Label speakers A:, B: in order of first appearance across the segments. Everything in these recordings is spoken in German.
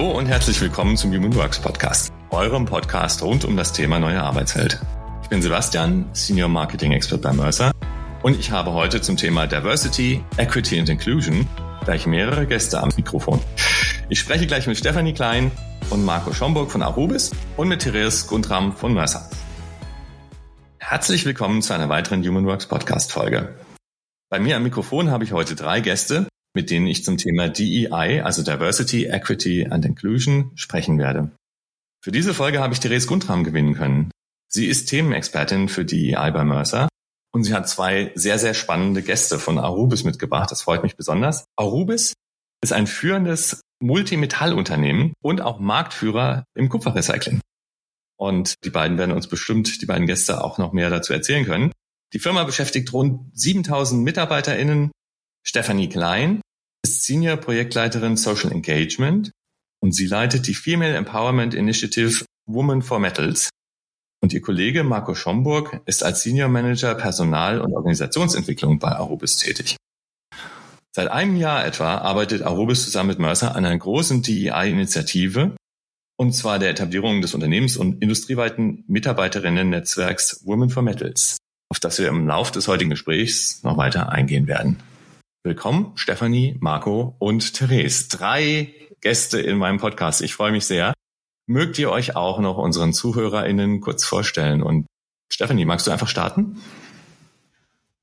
A: Hallo und herzlich willkommen zum Human Works Podcast, eurem Podcast rund um das Thema neue Arbeitswelt. Ich bin Sebastian, Senior Marketing Expert bei Mercer und ich habe heute zum Thema Diversity, Equity and Inclusion gleich mehrere Gäste am Mikrofon. Ich spreche gleich mit Stefanie Klein und Marco Schomburg von Arubis und mit Therese Guntram von Mercer. Herzlich willkommen zu einer weiteren Human Works Podcast Folge. Bei mir am Mikrofon habe ich heute drei Gäste, mit denen ich zum Thema DEI, also Diversity, Equity and Inclusion, sprechen werde. Für diese Folge habe ich Therese Guntram gewinnen können. Sie ist Themenexpertin für DEI bei Mercer und sie hat zwei sehr, sehr spannende Gäste von Arubis mitgebracht. Das freut mich besonders. Arubis ist ein führendes Multimetallunternehmen und auch Marktführer im Kupferrecycling. Und die beiden werden uns bestimmt, die beiden Gäste, auch noch mehr dazu erzählen können. Die Firma beschäftigt rund 7000 MitarbeiterInnen Stephanie Klein ist Senior Projektleiterin Social Engagement und sie leitet die Female Empowerment Initiative Women for Metals. Und ihr Kollege Marco Schomburg ist als Senior Manager Personal- und Organisationsentwicklung bei Arubis tätig. Seit einem Jahr etwa arbeitet Arubis zusammen mit Mercer an einer großen DEI-Initiative, und zwar der Etablierung des Unternehmens- und industrieweiten Mitarbeiterinnen-Netzwerks Women for Metals, auf das wir im Laufe des heutigen Gesprächs noch weiter eingehen werden. Willkommen, Stefanie, Marco und Therese. Drei Gäste in meinem Podcast. Ich freue mich sehr. Mögt ihr euch auch noch unseren ZuhörerInnen kurz vorstellen? Und Stefanie, magst du einfach starten?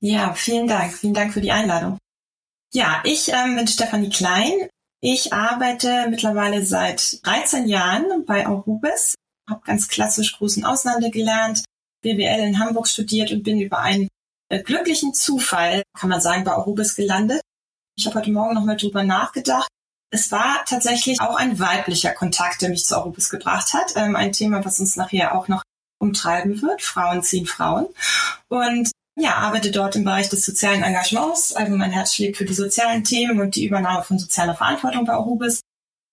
B: Ja, vielen Dank. Vielen Dank für die Einladung. Ja, ich ähm, bin Stefanie Klein. Ich arbeite mittlerweile seit 13 Jahren bei Aurubis, habe ganz klassisch großen Auslande gelernt, BWL in Hamburg studiert und bin über einen glücklichen Zufall, kann man sagen, bei Arubis gelandet. Ich habe heute Morgen nochmal drüber nachgedacht. Es war tatsächlich auch ein weiblicher Kontakt, der mich zu Arubis gebracht hat. Ähm, ein Thema, was uns nachher auch noch umtreiben wird. Frauen ziehen Frauen. Und ja, arbeite dort im Bereich des sozialen Engagements. Also mein Herz schlägt für die sozialen Themen und die Übernahme von sozialer Verantwortung bei Arubis.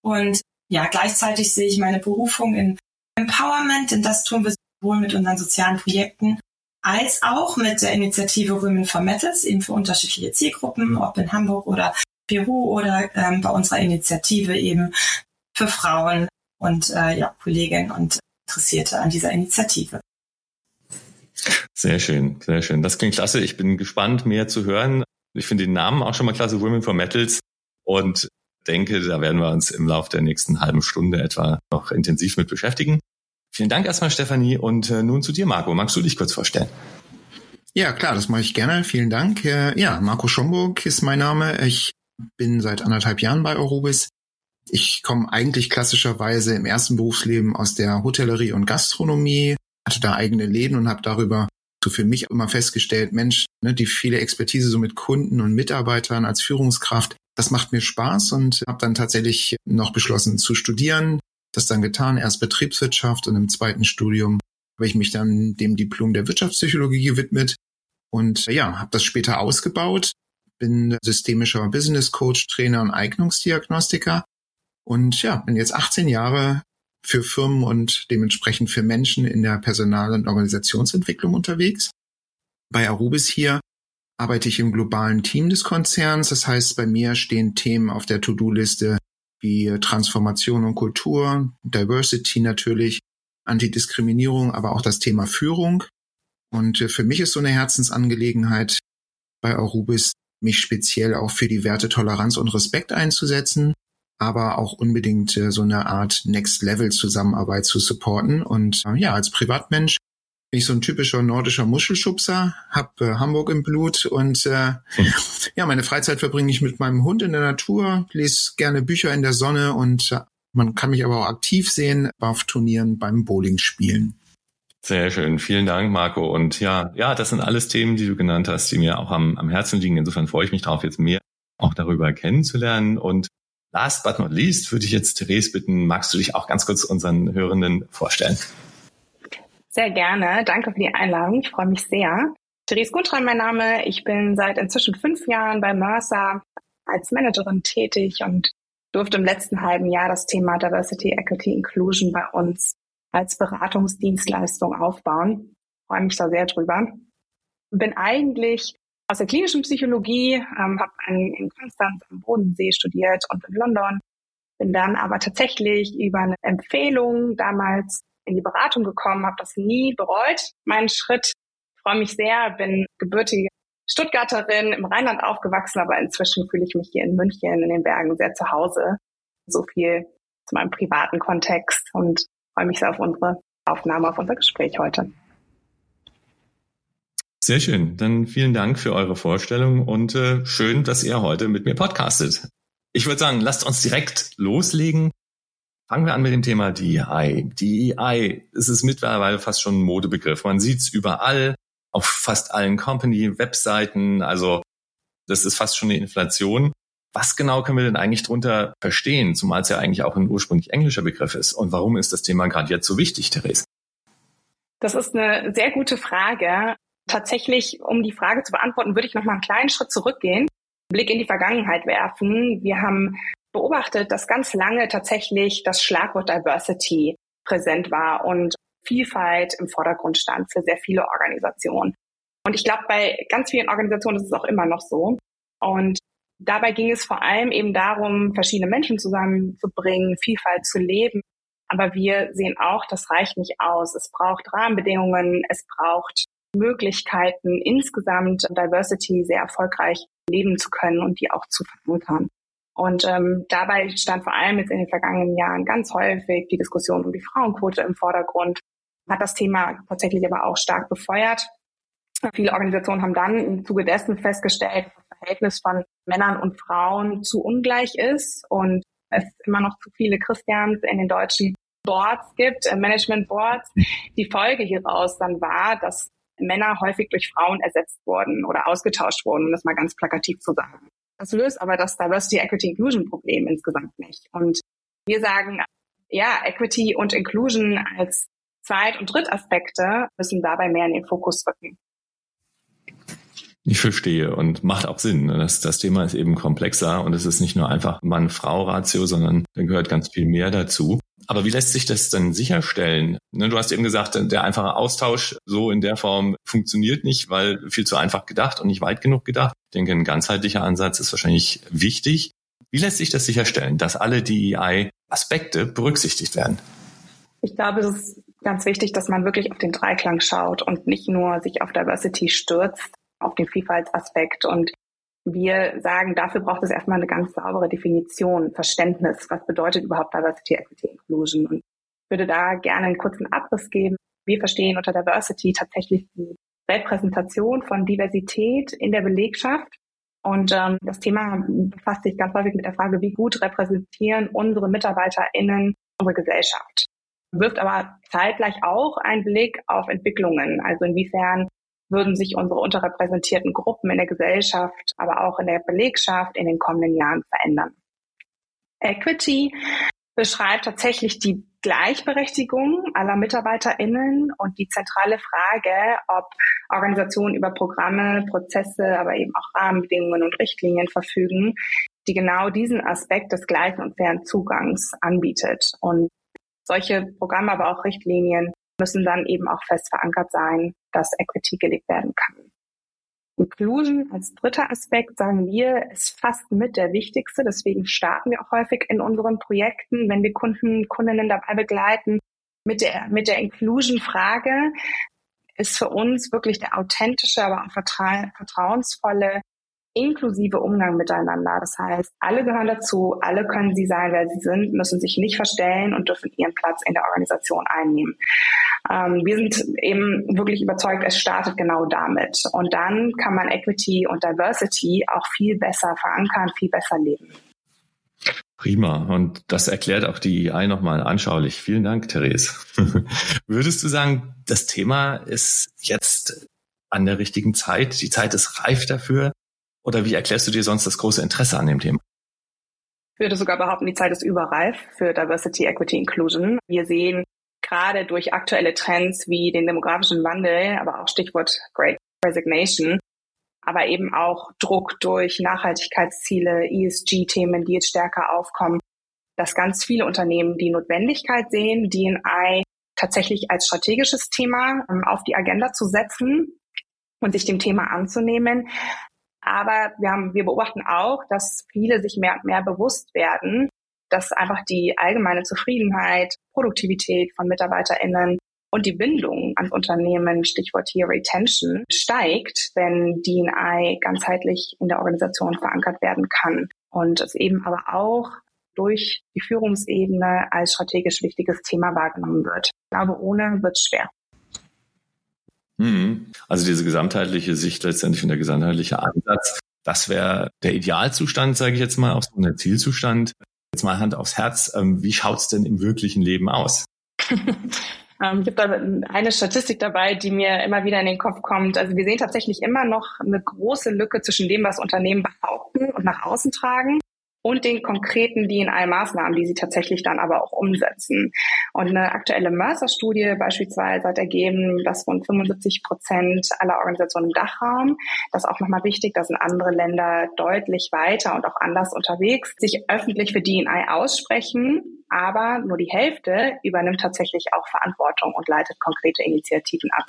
B: Und ja, gleichzeitig sehe ich meine Berufung in Empowerment, denn das tun wir sowohl mit unseren sozialen Projekten als auch mit der Initiative Women for Metals, eben für unterschiedliche Zielgruppen, ob in Hamburg oder Peru oder ähm, bei unserer Initiative eben für Frauen und äh, ja, Kolleginnen und Interessierte an dieser Initiative.
A: Sehr schön, sehr schön. Das klingt klasse. Ich bin gespannt, mehr zu hören. Ich finde den Namen auch schon mal klasse, Women for Metals. Und denke, da werden wir uns im Laufe der nächsten halben Stunde etwa noch intensiv mit beschäftigen. Vielen Dank erstmal, Stefanie. Und äh, nun zu dir, Marco. Magst du dich kurz vorstellen?
C: Ja, klar, das mache ich gerne. Vielen Dank. Äh, ja, Marco Schomburg ist mein Name. Ich bin seit anderthalb Jahren bei Eurobis. Ich komme eigentlich klassischerweise im ersten Berufsleben aus der Hotellerie und Gastronomie, hatte da eigene Läden und habe darüber so für mich immer festgestellt, Mensch, ne, die viele Expertise so mit Kunden und Mitarbeitern als Führungskraft, das macht mir Spaß und habe dann tatsächlich noch beschlossen zu studieren, das dann getan, erst Betriebswirtschaft und im zweiten Studium habe ich mich dann dem Diplom der Wirtschaftspsychologie gewidmet und ja, habe das später ausgebaut, bin systemischer Business Coach, Trainer und Eignungsdiagnostiker und ja, bin jetzt 18 Jahre für Firmen und dementsprechend für Menschen in der Personal- und Organisationsentwicklung unterwegs. Bei Arubis hier arbeite ich im globalen Team des Konzerns. Das heißt, bei mir stehen Themen auf der To-Do-Liste wie Transformation und Kultur, Diversity natürlich, Antidiskriminierung, aber auch das Thema Führung. Und äh, für mich ist so eine Herzensangelegenheit bei Arubis, mich speziell auch für die Werte Toleranz und Respekt einzusetzen, aber auch unbedingt äh, so eine Art Next-Level-Zusammenarbeit zu supporten. Und äh, ja, als Privatmensch bin ich so ein typischer nordischer Muschelschubser, hab äh, Hamburg im Blut und äh, hm. ja, meine Freizeit verbringe ich mit meinem Hund in der Natur, lese gerne Bücher in der Sonne und äh, man kann mich aber auch aktiv sehen auf Turnieren beim Bowling spielen.
A: Sehr schön. Vielen Dank, Marco. Und ja, ja, das sind alles Themen, die du genannt hast, die mir auch am, am Herzen liegen. Insofern freue ich mich darauf, jetzt mehr auch darüber kennenzulernen. Und last but not least würde ich jetzt Therese bitten, magst du dich auch ganz kurz unseren Hörenden vorstellen?
D: Sehr gerne. Danke für die Einladung. Ich freue mich sehr. Therese Guntram, mein Name. Ich bin seit inzwischen fünf Jahren bei Mercer als Managerin tätig und durfte im letzten halben Jahr das Thema Diversity, Equity, Inclusion bei uns als Beratungsdienstleistung aufbauen. Freue mich da sehr drüber. Bin eigentlich aus der klinischen Psychologie, ähm, habe in Konstanz am Bodensee studiert und in London bin dann aber tatsächlich über eine Empfehlung damals in die Beratung gekommen, habe das nie bereut, meinen Schritt. Freue mich sehr, bin gebürtige Stuttgarterin, im Rheinland aufgewachsen, aber inzwischen fühle ich mich hier in München in den Bergen sehr zu Hause. So viel zu meinem privaten Kontext und freue mich sehr auf unsere Aufnahme, auf unser Gespräch heute.
A: Sehr schön. Dann vielen Dank für eure Vorstellung und äh, schön, dass ihr heute mit mir podcastet. Ich würde sagen, lasst uns direkt loslegen. Fangen wir an mit dem Thema DEI. DEI ist es mittlerweile fast schon ein Modebegriff. Man sieht es überall, auf fast allen Company-Webseiten. Also das ist fast schon eine Inflation. Was genau können wir denn eigentlich drunter verstehen, zumal es ja eigentlich auch ein ursprünglich englischer Begriff ist? Und warum ist das Thema gerade jetzt so wichtig, Therese?
D: Das ist eine sehr gute Frage. Tatsächlich, um die Frage zu beantworten, würde ich noch mal einen kleinen Schritt zurückgehen, Blick in die Vergangenheit werfen. Wir haben beobachtet, dass ganz lange tatsächlich das Schlagwort Diversity präsent war und Vielfalt im Vordergrund stand für sehr viele Organisationen. Und ich glaube, bei ganz vielen Organisationen ist es auch immer noch so. Und dabei ging es vor allem eben darum, verschiedene Menschen zusammenzubringen, Vielfalt zu leben. Aber wir sehen auch, das reicht nicht aus. Es braucht Rahmenbedingungen, es braucht Möglichkeiten, insgesamt Diversity sehr erfolgreich leben zu können und die auch zu verankern. Und ähm, dabei stand vor allem jetzt in den vergangenen Jahren ganz häufig die Diskussion um die Frauenquote im Vordergrund, hat das Thema tatsächlich aber auch stark befeuert. Viele Organisationen haben dann im Zuge dessen festgestellt, dass das Verhältnis von Männern und Frauen zu ungleich ist und es immer noch zu viele Christians in den deutschen Boards gibt, äh, Management Boards. Die Folge hieraus dann war, dass Männer häufig durch Frauen ersetzt wurden oder ausgetauscht wurden, um das mal ganz plakativ zu sagen. Das löst aber das Diversity, Equity, Inclusion Problem insgesamt nicht. Und wir sagen, ja, Equity und Inclusion als Zweit- und Drittaspekte müssen dabei mehr in den Fokus rücken.
A: Ich verstehe und macht auch Sinn. Das, das Thema ist eben komplexer und es ist nicht nur einfach Mann-Frau-Ratio, sondern da gehört ganz viel mehr dazu. Aber wie lässt sich das dann sicherstellen? Ne, du hast eben gesagt, der einfache Austausch so in der Form funktioniert nicht, weil viel zu einfach gedacht und nicht weit genug gedacht. Ich denke, ein ganzheitlicher Ansatz ist wahrscheinlich wichtig. Wie lässt sich das sicherstellen, dass alle DEI-Aspekte berücksichtigt werden?
D: Ich glaube, es ist ganz wichtig, dass man wirklich auf den Dreiklang schaut und nicht nur sich auf Diversity stürzt, auf den Vielfaltsaspekt und wir sagen, dafür braucht es erstmal eine ganz saubere Definition, Verständnis. Was bedeutet überhaupt Diversity, Equity, Inclusion? Und ich würde da gerne einen kurzen Abriss geben. Wir verstehen unter Diversity tatsächlich die Repräsentation von Diversität in der Belegschaft. Und ähm, das Thema befasst sich ganz häufig mit der Frage, wie gut repräsentieren unsere MitarbeiterInnen unsere Gesellschaft. Wirft aber zeitgleich auch einen Blick auf Entwicklungen. Also inwiefern würden sich unsere unterrepräsentierten Gruppen in der Gesellschaft, aber auch in der Belegschaft in den kommenden Jahren verändern. Equity beschreibt tatsächlich die Gleichberechtigung aller MitarbeiterInnen und die zentrale Frage, ob Organisationen über Programme, Prozesse, aber eben auch Rahmenbedingungen und Richtlinien verfügen, die genau diesen Aspekt des gleichen und fairen Zugangs anbietet. Und solche Programme, aber auch Richtlinien müssen dann eben auch fest verankert sein, dass Equity gelebt werden kann. Inclusion als dritter Aspekt sagen wir, ist fast mit der wichtigste. Deswegen starten wir auch häufig in unseren Projekten, wenn wir Kunden, Kundinnen dabei begleiten, mit der, mit der Inclusion-Frage ist für uns wirklich der authentische, aber auch vertrauensvolle inklusive Umgang miteinander. Das heißt, alle gehören dazu, alle können sie sein, wer sie sind, müssen sich nicht verstellen und dürfen ihren Platz in der Organisation einnehmen. Ähm, wir sind eben wirklich überzeugt, es startet genau damit. Und dann kann man Equity und Diversity auch viel besser verankern, viel besser leben.
A: Prima. Und das erklärt auch die EI nochmal anschaulich. Vielen Dank, Therese. Würdest du sagen, das Thema ist jetzt an der richtigen Zeit? Die Zeit ist reif dafür? Oder wie erklärst du dir sonst das große Interesse an dem Thema?
D: Ich würde sogar behaupten, die Zeit ist überreif für Diversity, Equity, Inclusion. Wir sehen gerade durch aktuelle Trends wie den demografischen Wandel, aber auch Stichwort Great Resignation, aber eben auch Druck durch Nachhaltigkeitsziele, ESG-Themen, die jetzt stärker aufkommen, dass ganz viele Unternehmen die Notwendigkeit sehen, DNI tatsächlich als strategisches Thema ähm, auf die Agenda zu setzen und sich dem Thema anzunehmen. Aber wir, haben, wir beobachten auch, dass viele sich mehr und mehr bewusst werden, dass einfach die allgemeine Zufriedenheit, Produktivität von MitarbeiterInnen und die Bindung ans Unternehmen, Stichwort hier Retention, steigt, wenn DNI ganzheitlich in der Organisation verankert werden kann. Und es eben aber auch durch die Führungsebene als strategisch wichtiges Thema wahrgenommen wird. Ich glaube, ohne wird es schwer.
A: Mhm. Also diese gesamtheitliche Sicht letztendlich und der gesamtheitliche Ansatz, das wäre der Idealzustand, sage ich jetzt mal, auch so der Zielzustand. Jetzt mal Hand aufs Herz, ähm, wie schaut's denn im wirklichen Leben aus?
D: Ähm, da eine Statistik dabei, die mir immer wieder in den Kopf kommt. Also wir sehen tatsächlich immer noch eine große Lücke zwischen dem, was Unternehmen behaupten und nach außen tragen und den konkreten DNI-Maßnahmen, die sie tatsächlich dann aber auch umsetzen. Und eine aktuelle Mercer-Studie beispielsweise hat ergeben, dass rund 75 Prozent aller Organisationen im Dachraum, das ist auch nochmal wichtig, da sind andere Länder deutlich weiter und auch anders unterwegs, sich öffentlich für DNI aussprechen, aber nur die Hälfte übernimmt tatsächlich auch Verantwortung und leitet konkrete Initiativen ab.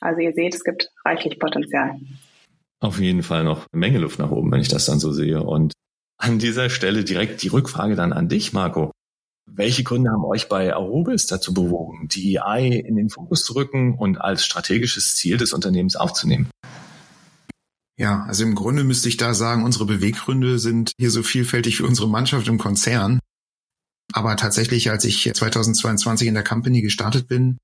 D: Also ihr seht, es gibt reichlich Potenzial.
A: Auf jeden Fall noch eine Menge Luft nach oben, wenn ich das dann so sehe. Und an dieser Stelle direkt die Rückfrage dann an dich, Marco. Welche Gründe haben euch bei Arubis dazu bewogen, DEI in den Fokus zu rücken und als strategisches Ziel des Unternehmens aufzunehmen?
C: Ja, also im Grunde müsste ich da sagen, unsere Beweggründe sind hier so vielfältig wie unsere Mannschaft im Konzern. Aber tatsächlich, als ich 2022 in der Company gestartet bin,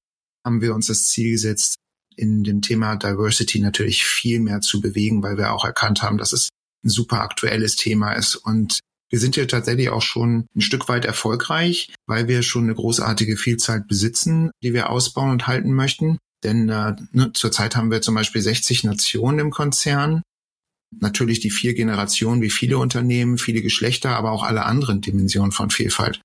C: haben wir uns das Ziel gesetzt, in dem Thema Diversity natürlich viel mehr zu bewegen, weil wir auch erkannt haben, dass es ein super aktuelles Thema ist. Und wir sind hier tatsächlich auch schon ein Stück weit erfolgreich, weil wir schon eine großartige Vielzahl besitzen, die wir ausbauen und halten möchten. Denn äh, ne, zurzeit haben wir zum Beispiel 60 Nationen im Konzern. Natürlich die vier Generationen wie viele Unternehmen, viele Geschlechter, aber auch alle anderen Dimensionen von Vielfalt.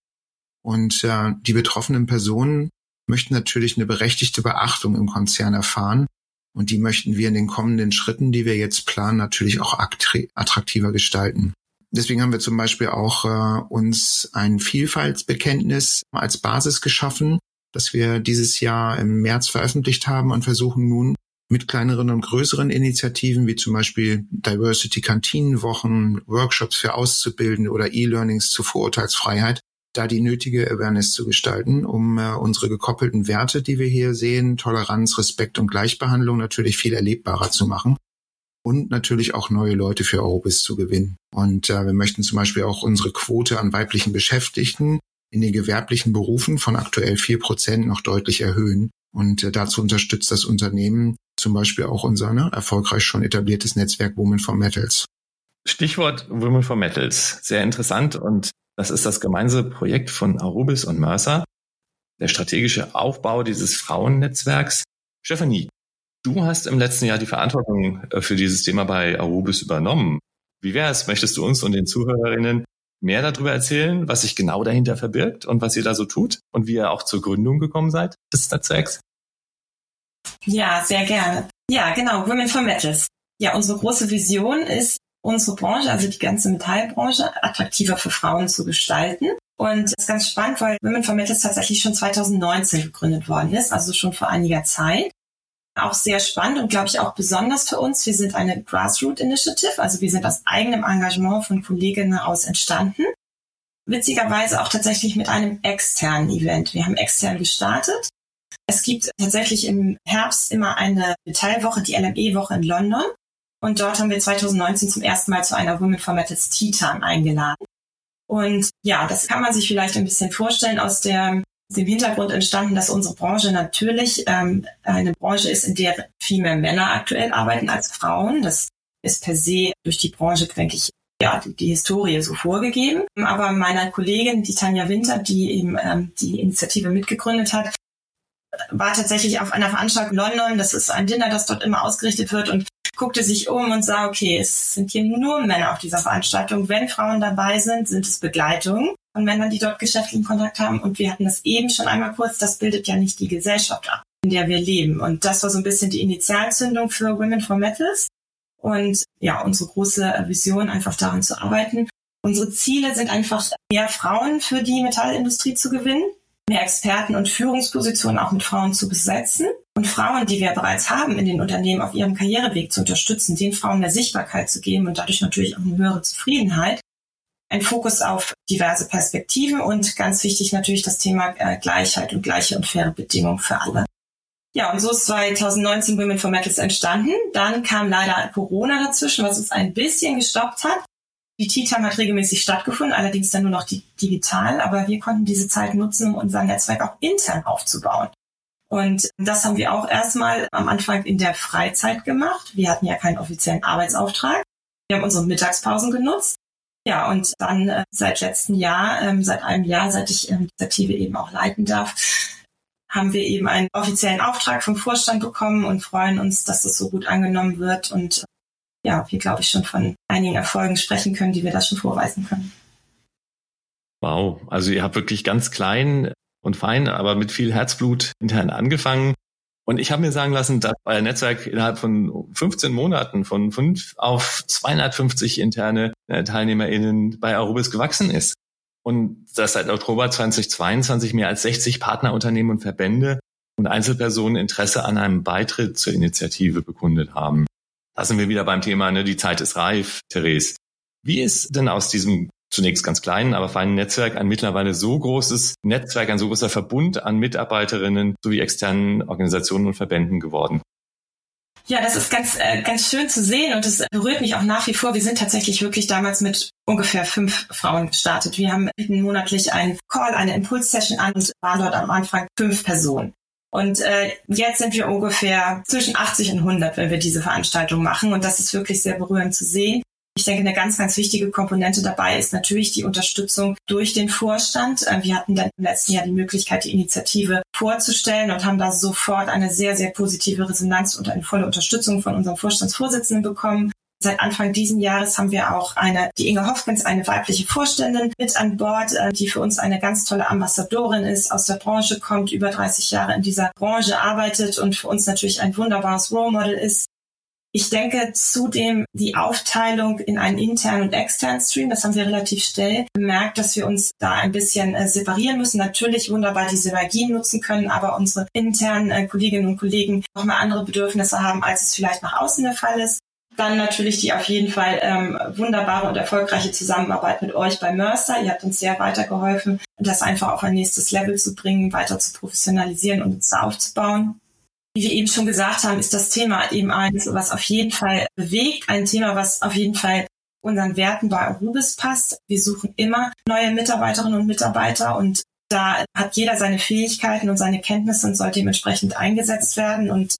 C: Und äh, die betroffenen Personen möchten natürlich eine berechtigte Beachtung im Konzern erfahren und die möchten wir in den kommenden Schritten, die wir jetzt planen, natürlich auch attraktiver gestalten. Deswegen haben wir zum Beispiel auch äh, uns ein Vielfaltsbekenntnis als Basis geschaffen, das wir dieses Jahr im März veröffentlicht haben und versuchen nun mit kleineren und größeren Initiativen wie zum Beispiel Diversity Kantinenwochen, Workshops für Auszubildende oder E-Learnings zur Vorurteilsfreiheit da die nötige Awareness zu gestalten, um äh, unsere gekoppelten Werte, die wir hier sehen, Toleranz, Respekt und Gleichbehandlung natürlich viel erlebbarer zu machen und natürlich auch neue Leute für Eurobis zu gewinnen. Und äh, wir möchten zum Beispiel auch unsere Quote an weiblichen Beschäftigten in den gewerblichen Berufen von aktuell vier Prozent noch deutlich erhöhen. Und äh, dazu unterstützt das Unternehmen zum Beispiel auch unser ne, erfolgreich schon etabliertes Netzwerk Women for Metals.
A: Stichwort Women for Metals. Sehr interessant und das ist das gemeinsame Projekt von Arubis und Mercer, der strategische Aufbau dieses Frauennetzwerks. Stefanie, du hast im letzten Jahr die Verantwortung äh, für dieses Thema bei Arubis übernommen. Wie wäre es? Möchtest du uns und den Zuhörerinnen mehr darüber erzählen, was sich genau dahinter verbirgt und was ihr da so tut und wie ihr auch zur Gründung gekommen seid des Netzwerks?
B: Ja, sehr gerne. Ja, genau, Women for Metals. Ja, unsere große Vision ist, unsere Branche, also die ganze Metallbranche, attraktiver für Frauen zu gestalten. Und das ist ganz spannend, weil Women for Metals tatsächlich schon 2019 gegründet worden ist, also schon vor einiger Zeit. Auch sehr spannend und glaube ich auch besonders für uns. Wir sind eine Grassroot Initiative, also wir sind aus eigenem Engagement von Kolleginnen aus entstanden. Witzigerweise auch tatsächlich mit einem externen Event. Wir haben extern gestartet. Es gibt tatsächlich im Herbst immer eine Metallwoche, die LME-Woche in London. Und dort haben wir 2019 zum ersten Mal zu einer Women for Metals Titan eingeladen. Und ja, das kann man sich vielleicht ein bisschen vorstellen aus der, dem Hintergrund entstanden, dass unsere Branche natürlich ähm, eine Branche ist, in der viel mehr Männer aktuell arbeiten als Frauen. Das ist per se durch die Branche, denke ich, ja, die, die Historie so vorgegeben. Aber meiner Kollegin, die Tanja Winter, die eben ähm, die Initiative mitgegründet hat, war tatsächlich auf einer Veranstaltung in London. Das ist ein Dinner, das dort immer ausgerichtet wird und guckte sich um und sah, okay, es sind hier nur Männer auf dieser Veranstaltung. Wenn Frauen dabei sind, sind es Begleitungen von Männern, die dort geschäftlichen Kontakt haben. Und wir hatten das eben schon einmal kurz, das bildet ja nicht die Gesellschaft ab, in der wir leben. Und das war so ein bisschen die Initialzündung für Women for Metals. Und ja, unsere große Vision, einfach daran zu arbeiten. Unsere Ziele sind einfach, mehr Frauen für die Metallindustrie zu gewinnen mehr Experten und Führungspositionen auch mit Frauen zu besetzen und Frauen, die wir bereits haben in den Unternehmen auf ihrem Karriereweg zu unterstützen, den Frauen mehr Sichtbarkeit zu geben und dadurch natürlich auch eine höhere Zufriedenheit. Ein Fokus auf diverse Perspektiven und ganz wichtig natürlich das Thema äh, Gleichheit und gleiche und faire Bedingungen für alle. Ja, und so ist 2019 Women for Metals entstanden. Dann kam leider Corona dazwischen, was uns ein bisschen gestoppt hat. Die Tea-Time hat regelmäßig stattgefunden, allerdings dann nur noch digital, aber wir konnten diese Zeit nutzen, um unser Netzwerk auch intern aufzubauen. Und das haben wir auch erstmal am Anfang in der Freizeit gemacht. Wir hatten ja keinen offiziellen Arbeitsauftrag. Wir haben unsere Mittagspausen genutzt. Ja, und dann äh, seit letztem Jahr, ähm, seit einem Jahr, seit ich ähm, die Initiative eben auch leiten darf, haben wir eben einen offiziellen Auftrag vom Vorstand bekommen und freuen uns, dass das so gut angenommen wird und ja, wir glaube ich schon von einigen Erfolgen sprechen können, die wir da schon vorweisen können.
A: Wow, also ihr habt wirklich ganz klein und fein, aber mit viel Herzblut intern angefangen. Und ich habe mir sagen lassen, dass euer Netzwerk innerhalb von 15 Monaten von 5 auf 250 interne äh, TeilnehmerInnen bei Arubis gewachsen ist. Und dass seit Oktober 2022 mehr als 60 Partnerunternehmen und Verbände und Einzelpersonen Interesse an einem Beitritt zur Initiative bekundet haben. Da sind wir wieder beim Thema, ne, die Zeit ist reif, Therese. Wie ist denn aus diesem zunächst ganz kleinen, aber feinen Netzwerk ein mittlerweile so großes Netzwerk, ein so großer Verbund an Mitarbeiterinnen sowie externen Organisationen und Verbänden geworden?
B: Ja, das ist ganz, äh, ganz schön zu sehen und es berührt mich auch nach wie vor. Wir sind tatsächlich wirklich damals mit ungefähr fünf Frauen gestartet. Wir haben monatlich einen Call, eine Impulssession an und waren dort am Anfang fünf Personen. Und äh, jetzt sind wir ungefähr zwischen 80 und 100, wenn wir diese Veranstaltung machen. Und das ist wirklich sehr berührend zu sehen. Ich denke, eine ganz, ganz wichtige Komponente dabei ist natürlich die Unterstützung durch den Vorstand. Äh, wir hatten dann im letzten Jahr die Möglichkeit, die Initiative vorzustellen und haben da sofort eine sehr, sehr positive Resonanz und eine volle Unterstützung von unserem Vorstandsvorsitzenden bekommen. Seit Anfang diesen Jahres haben wir auch eine, die Inge Hoffkens, eine weibliche Vorständin mit an Bord, äh, die für uns eine ganz tolle Ambassadorin ist, aus der Branche kommt, über 30 Jahre in dieser Branche arbeitet und für uns natürlich ein wunderbares Role Model ist. Ich denke zudem die Aufteilung in einen internen und externen Stream, das haben wir relativ schnell bemerkt, dass wir uns da ein bisschen äh, separieren müssen. Natürlich wunderbar die Synergien nutzen können, aber unsere internen äh, Kolleginnen und Kollegen nochmal andere Bedürfnisse haben, als es vielleicht nach außen der Fall ist. Dann natürlich die auf jeden Fall ähm, wunderbare und erfolgreiche Zusammenarbeit mit euch bei Mercer. Ihr habt uns sehr weitergeholfen, das einfach auf ein nächstes Level zu bringen, weiter zu professionalisieren und uns da aufzubauen. Wie wir eben schon gesagt haben, ist das Thema eben eins, was auf jeden Fall bewegt, ein Thema, was auf jeden Fall unseren Werten bei Arubis passt. Wir suchen immer neue Mitarbeiterinnen und Mitarbeiter und da hat jeder seine Fähigkeiten und seine Kenntnisse und soll dementsprechend eingesetzt werden und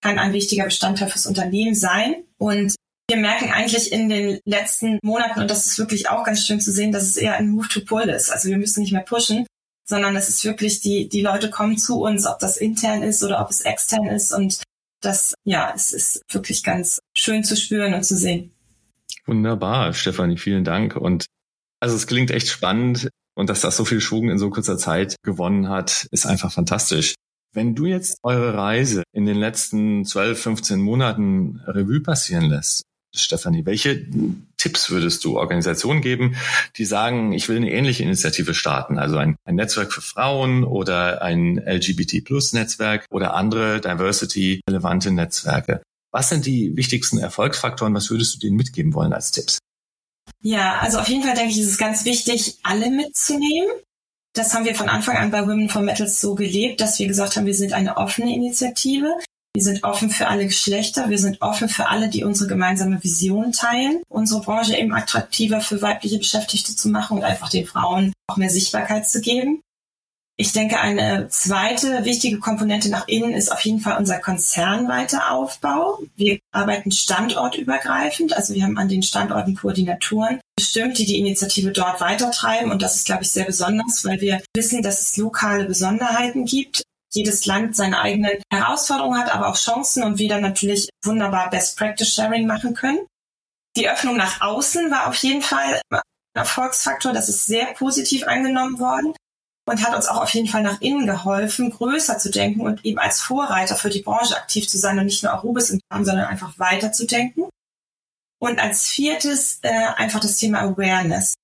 B: kann ein wichtiger Bestandteil fürs Unternehmen sein. Und wir merken eigentlich in den letzten Monaten, und das ist wirklich auch ganz schön zu sehen, dass es eher ein Move to Pull ist. Also wir müssen nicht mehr pushen, sondern es ist wirklich, die, die Leute kommen zu uns, ob das intern ist oder ob es extern ist. Und das, ja, es ist wirklich ganz schön zu spüren und zu sehen.
A: Wunderbar, Stefanie, vielen Dank. Und also es klingt echt spannend und dass das so viel Schwung in so kurzer Zeit gewonnen hat, ist einfach fantastisch. Wenn du jetzt eure Reise in den letzten 12, 15 Monaten Revue passieren lässt, Stefanie, welche Tipps würdest du Organisationen geben, die sagen, ich will eine ähnliche Initiative starten, also ein, ein Netzwerk für Frauen oder ein LGBT-Plus-Netzwerk oder andere diversity-relevante Netzwerke? Was sind die wichtigsten Erfolgsfaktoren? Was würdest du denen mitgeben wollen als Tipps?
B: Ja, also auf jeden Fall denke ich, ist es ganz wichtig, alle mitzunehmen. Das haben wir von Anfang an bei Women for Metals so gelebt, dass wir gesagt haben, wir sind eine offene Initiative. Wir sind offen für alle Geschlechter. Wir sind offen für alle, die unsere gemeinsame Vision teilen, unsere Branche eben attraktiver für weibliche Beschäftigte zu machen und einfach den Frauen auch mehr Sichtbarkeit zu geben. Ich denke, eine zweite wichtige Komponente nach innen ist auf jeden Fall unser konzernweiter Aufbau. Wir arbeiten standortübergreifend, also wir haben an den Standorten Koordinatoren bestimmt, die die Initiative dort weitertreiben. Und das ist, glaube ich, sehr besonders, weil wir wissen, dass es lokale Besonderheiten gibt jedes Land seine eigenen Herausforderungen hat, aber auch Chancen und wir dann natürlich wunderbar Best Practice Sharing machen können. Die Öffnung nach außen war auf jeden Fall ein Erfolgsfaktor. Das ist sehr positiv angenommen worden und hat uns auch auf jeden Fall nach innen geholfen, größer zu denken und eben als Vorreiter für die Branche aktiv zu sein und nicht nur Arubis im Kram, sondern einfach weiter zu denken. Und als viertes äh, einfach das Thema Awareness.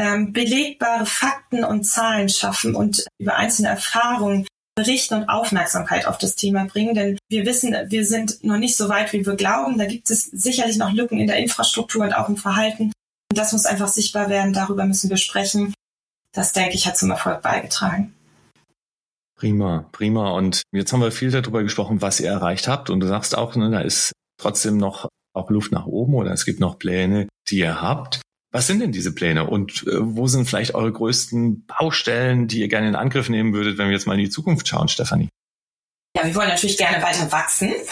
B: Ähm, belegbare Fakten und Zahlen schaffen und über einzelne Erfahrungen berichten und Aufmerksamkeit auf das Thema bringen. Denn wir wissen, wir sind noch nicht so weit, wie wir glauben. Da gibt es sicherlich noch Lücken in der Infrastruktur und auch im Verhalten. Und das muss einfach sichtbar werden. Darüber müssen wir sprechen. das denke ich, hat zum Erfolg beigetragen.
A: Prima, prima. Und jetzt haben wir viel darüber gesprochen, was ihr erreicht habt. Und du sagst auch, ne, da ist trotzdem noch auch Luft nach oben oder es gibt noch Pläne, die ihr habt. Was sind denn diese Pläne und äh, wo sind vielleicht eure größten Baustellen, die ihr gerne in Angriff nehmen würdet, wenn wir jetzt mal in die Zukunft schauen, Stefanie?
B: Ja, wir wollen natürlich gerne weiter wachsen.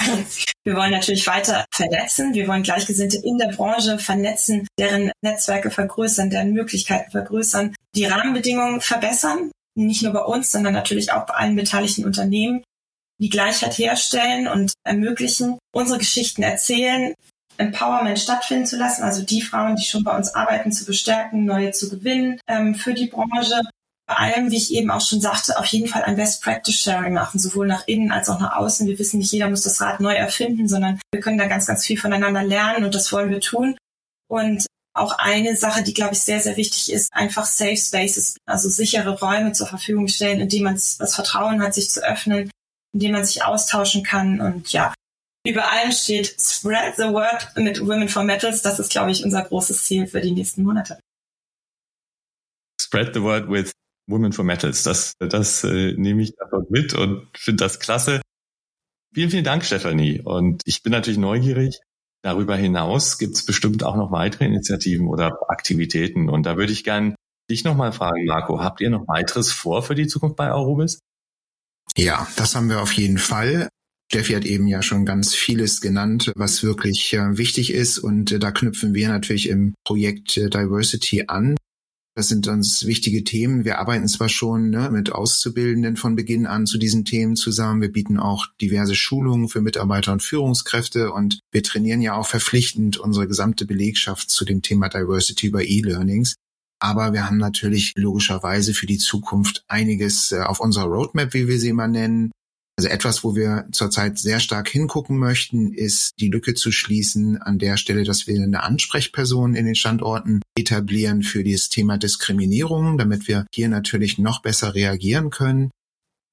B: Wir wollen natürlich weiter vernetzen. Wir wollen Gleichgesinnte in der Branche vernetzen, deren Netzwerke vergrößern, deren Möglichkeiten vergrößern, die Rahmenbedingungen verbessern. Nicht nur bei uns, sondern natürlich auch bei allen beteiligten Unternehmen, die Gleichheit herstellen und ermöglichen, unsere Geschichten erzählen, Empowerment stattfinden zu lassen, also die Frauen, die schon bei uns arbeiten, zu bestärken, neue zu gewinnen ähm, für die Branche. Bei allem, wie ich eben auch schon sagte, auf jeden Fall ein Best Practice Sharing machen, sowohl nach innen als auch nach außen. Wir wissen nicht, jeder muss das Rad neu erfinden, sondern wir können da ganz, ganz viel voneinander lernen und das wollen wir tun. Und auch eine Sache, die, glaube ich, sehr, sehr wichtig ist, einfach Safe Spaces, also sichere Räume zur Verfügung stellen, in denen man das Vertrauen hat, sich zu öffnen, in denen man sich austauschen kann. Und ja, über allem steht Spread the Word mit Women for Metals. Das ist, glaube ich, unser großes Ziel für die nächsten Monate.
A: Spread the Word with Women for Metals. Das, das äh, nehme ich davon mit und finde das klasse. Vielen, vielen Dank, Stefanie. Und ich bin natürlich neugierig. Darüber hinaus gibt es bestimmt auch noch weitere Initiativen oder Aktivitäten. Und da würde ich gern dich nochmal fragen, Marco. Habt ihr noch weiteres vor für die Zukunft bei Aurobis?
C: Ja, das haben wir auf jeden Fall. Steffi hat eben ja schon ganz vieles genannt, was wirklich äh, wichtig ist. Und äh, da knüpfen wir natürlich im Projekt äh, Diversity an. Das sind uns wichtige Themen. Wir arbeiten zwar schon ne, mit Auszubildenden von Beginn an zu diesen Themen zusammen. Wir bieten auch diverse Schulungen für Mitarbeiter und Führungskräfte und wir trainieren ja auch verpflichtend unsere gesamte Belegschaft zu dem Thema Diversity über E-Learnings. Aber wir haben natürlich logischerweise für die Zukunft einiges auf unserer Roadmap, wie wir sie immer nennen. Also etwas, wo wir zurzeit sehr stark hingucken möchten, ist die Lücke zu schließen an der Stelle, dass wir eine Ansprechperson in den Standorten etablieren für dieses Thema Diskriminierung, damit wir hier natürlich noch besser reagieren können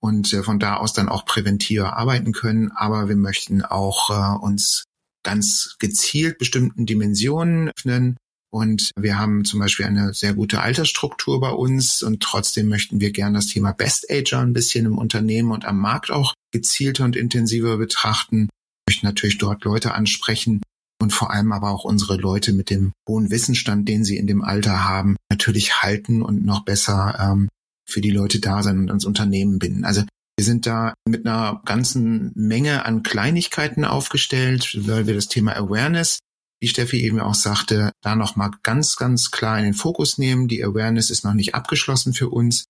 C: und äh, von da aus dann auch präventiver arbeiten können. Aber wir möchten auch äh, uns ganz gezielt bestimmten Dimensionen öffnen, und wir haben zum Beispiel eine sehr gute Altersstruktur bei uns und trotzdem möchten wir gern das Thema Best Ager ein bisschen im Unternehmen und am Markt auch gezielter und intensiver betrachten. Wir möchten natürlich dort Leute ansprechen und vor allem aber auch unsere Leute mit dem hohen Wissensstand, den sie in dem Alter haben, natürlich halten und noch besser ähm, für die Leute da sein und ans Unternehmen binden. Also wir sind da mit einer ganzen Menge an Kleinigkeiten aufgestellt, weil wir das Thema Awareness wie Steffi eben auch sagte, da nochmal ganz, ganz klar in den Fokus nehmen. Die Awareness ist noch nicht abgeschlossen für uns.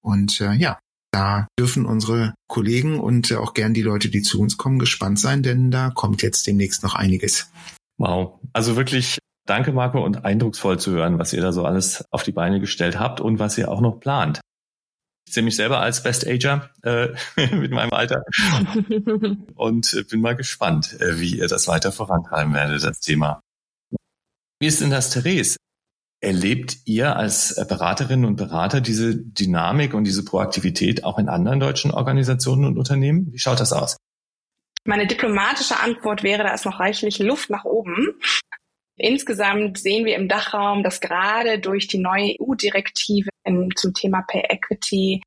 C: Und äh, ja, da dürfen unsere Kollegen und äh, auch gern die Leute, die zu uns kommen, gespannt sein, denn da kommt jetzt demnächst noch einiges.
A: Wow. Also wirklich danke, Marco, und eindrucksvoll zu hören, was ihr da so alles auf die Beine gestellt habt und was ihr auch noch plant. Ich sehe mich selber als Best Ager äh, mit meinem Alter und äh, bin mal gespannt, äh, wie ihr das weiter vorantreiben werdet, das Thema. Wie ist denn das, Therese? Erlebt ihr als Beraterinnen und Berater diese Dynamik und diese Proaktivität auch in anderen deutschen Organisationen und Unternehmen? Wie schaut das aus?
D: Meine diplomatische Antwort wäre, da ist noch reichlich Luft nach oben. Insgesamt sehen wir im Dachraum, dass gerade durch die neue EU-Direktive zum Thema Pay Equity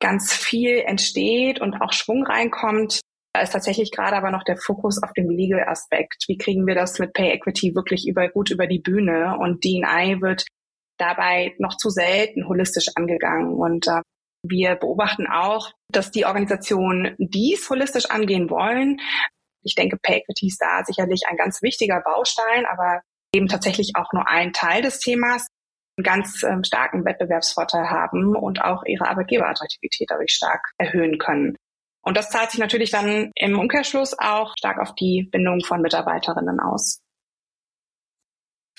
D: ganz viel entsteht und auch Schwung reinkommt. Da ist tatsächlich gerade aber noch der Fokus auf dem Legal-Aspekt. Wie kriegen wir das mit Pay Equity wirklich über, gut über die Bühne? Und D&I wird dabei noch zu selten holistisch angegangen. Und äh, wir beobachten auch, dass die Organisationen dies holistisch angehen wollen. Ich denke, Pay Equity ist da sicherlich ein ganz wichtiger Baustein, aber eben tatsächlich auch nur ein Teil des Themas, einen ganz ähm, starken Wettbewerbsvorteil haben und auch ihre Arbeitgeberattraktivität dadurch stark erhöhen können. Und das zahlt sich natürlich dann im Umkehrschluss auch stark auf die Bindung von Mitarbeiterinnen aus.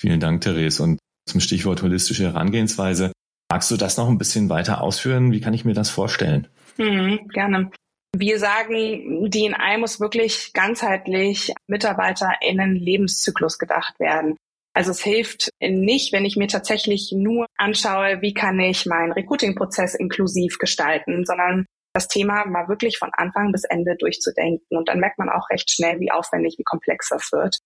A: Vielen Dank, Therese. Und zum Stichwort holistische Herangehensweise, magst du das noch ein bisschen weiter ausführen? Wie kann ich mir das vorstellen?
D: Hm, gerne. Wir sagen, DNI muss wirklich ganzheitlich MitarbeiterInnen Lebenszyklus gedacht werden. Also es hilft nicht, wenn ich mir tatsächlich nur anschaue, wie kann ich meinen Recruiting-Prozess inklusiv gestalten, sondern das Thema mal wirklich von Anfang bis Ende durchzudenken. Und dann merkt man auch recht schnell, wie aufwendig, wie komplex das wird.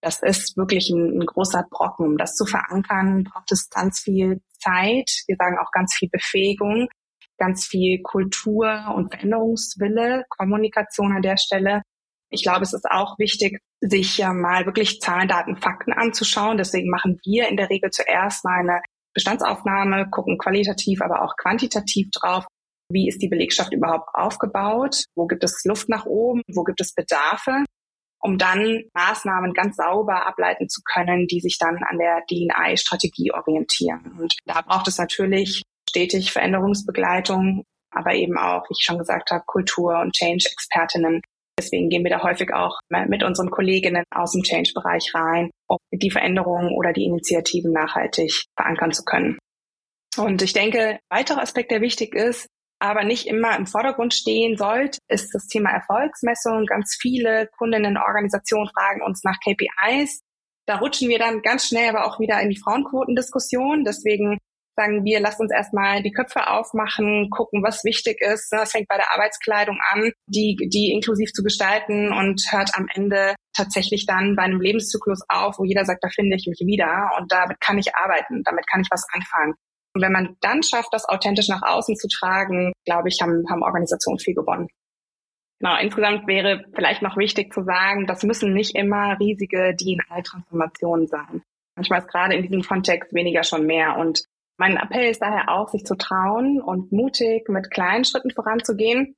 D: das ist wirklich ein, ein, großer Brocken. Um das zu verankern, braucht es ganz viel Zeit. Wir sagen auch ganz viel Befähigung, ganz viel Kultur und Veränderungswille, Kommunikation an der Stelle. Ich glaube, es ist auch wichtig, sich ja mal wirklich Zahlen, Daten, Fakten anzuschauen. Deswegen machen wir in der Regel zuerst mal eine Bestandsaufnahme, gucken qualitativ, aber auch quantitativ drauf. Wie ist die Belegschaft überhaupt aufgebaut? Wo gibt es Luft nach oben? Wo gibt es Bedarfe? um dann Maßnahmen ganz sauber ableiten zu können, die sich dann an der DNI-Strategie orientieren. Und da braucht es natürlich stetig Veränderungsbegleitung, aber eben auch, wie ich schon gesagt habe, Kultur- und Change-Expertinnen. Deswegen gehen wir da häufig auch mit unseren Kolleginnen aus dem Change-Bereich rein, um die Veränderungen oder die Initiativen nachhaltig verankern zu können. Und ich denke, weiterer Aspekt, der wichtig ist, aber nicht immer im Vordergrund stehen sollte, ist das Thema Erfolgsmessung. Ganz viele Kundinnen und Organisationen fragen uns nach KPIs. Da rutschen wir dann ganz schnell aber auch wieder in die Frauenquotendiskussion. Deswegen sagen wir, lasst uns erstmal die Köpfe aufmachen, gucken, was wichtig ist. Das fängt bei der Arbeitskleidung an, die, die inklusiv zu gestalten und hört am Ende tatsächlich dann bei einem Lebenszyklus auf, wo jeder sagt, da finde ich mich wieder und damit kann ich arbeiten, damit kann ich was anfangen. Und wenn man dann schafft, das authentisch nach außen zu tragen, glaube ich, haben, haben Organisationen viel gewonnen. Genau, insgesamt wäre vielleicht noch wichtig zu sagen, das müssen nicht immer riesige DNI-Transformationen sein. Manchmal ist gerade in diesem Kontext weniger schon mehr. Und mein Appell ist daher auch, sich zu trauen und mutig mit kleinen Schritten voranzugehen.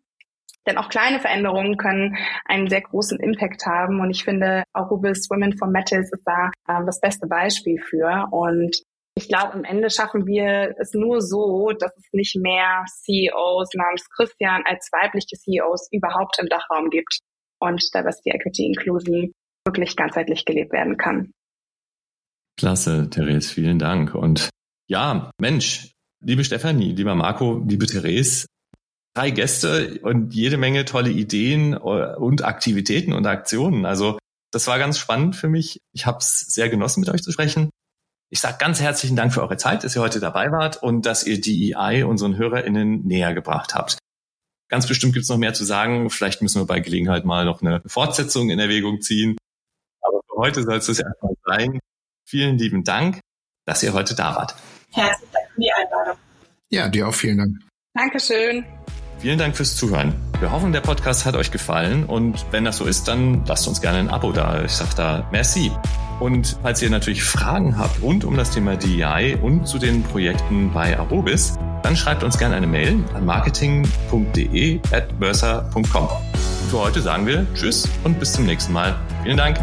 D: Denn auch kleine Veränderungen können einen sehr großen Impact haben. Und ich finde, Arubis Women for Metals ist da äh, das beste Beispiel für. Und ich glaube, am Ende schaffen wir es nur so, dass es nicht mehr CEOs namens Christian als weibliche CEOs überhaupt im Dachraum gibt und Diversity, Equity, Inclusion wirklich ganzheitlich gelebt werden kann.
A: Klasse, Therese, vielen Dank. Und ja, Mensch, liebe Stefanie, lieber Marco, liebe Therese, drei Gäste und jede Menge tolle Ideen äh, und Aktivitäten und Aktionen. Also das war ganz spannend für mich. Ich habe es sehr genossen, mit euch zu sprechen. Ich sage ganz herzlichen Dank für eure Zeit, dass ihr heute dabei wart und dass ihr DEI unseren HörerInnen näher gebracht habt. Ganz bestimmt gibt es noch mehr zu sagen. Vielleicht müssen wir bei Gelegenheit mal noch eine Fortsetzung in Erwägung ziehen. Aber für heute soll es das erstmal sein. Vielen lieben Dank, dass ihr heute da wart.
B: Herzlichen Dank für die Einladung.
C: Ja, dir auch vielen Dank.
D: Dankeschön.
A: Vielen Dank fürs Zuhören. Wir hoffen, der Podcast hat euch gefallen und wenn das so ist, dann lasst uns gerne ein Abo da. Ich sage da merci. Und falls ihr natürlich Fragen habt rund um das Thema DEI und zu den Projekten bei Arobis, dann schreibt uns gerne eine Mail an marketing.de at Für heute sagen wir Tschüss und bis zum nächsten Mal. Vielen Dank.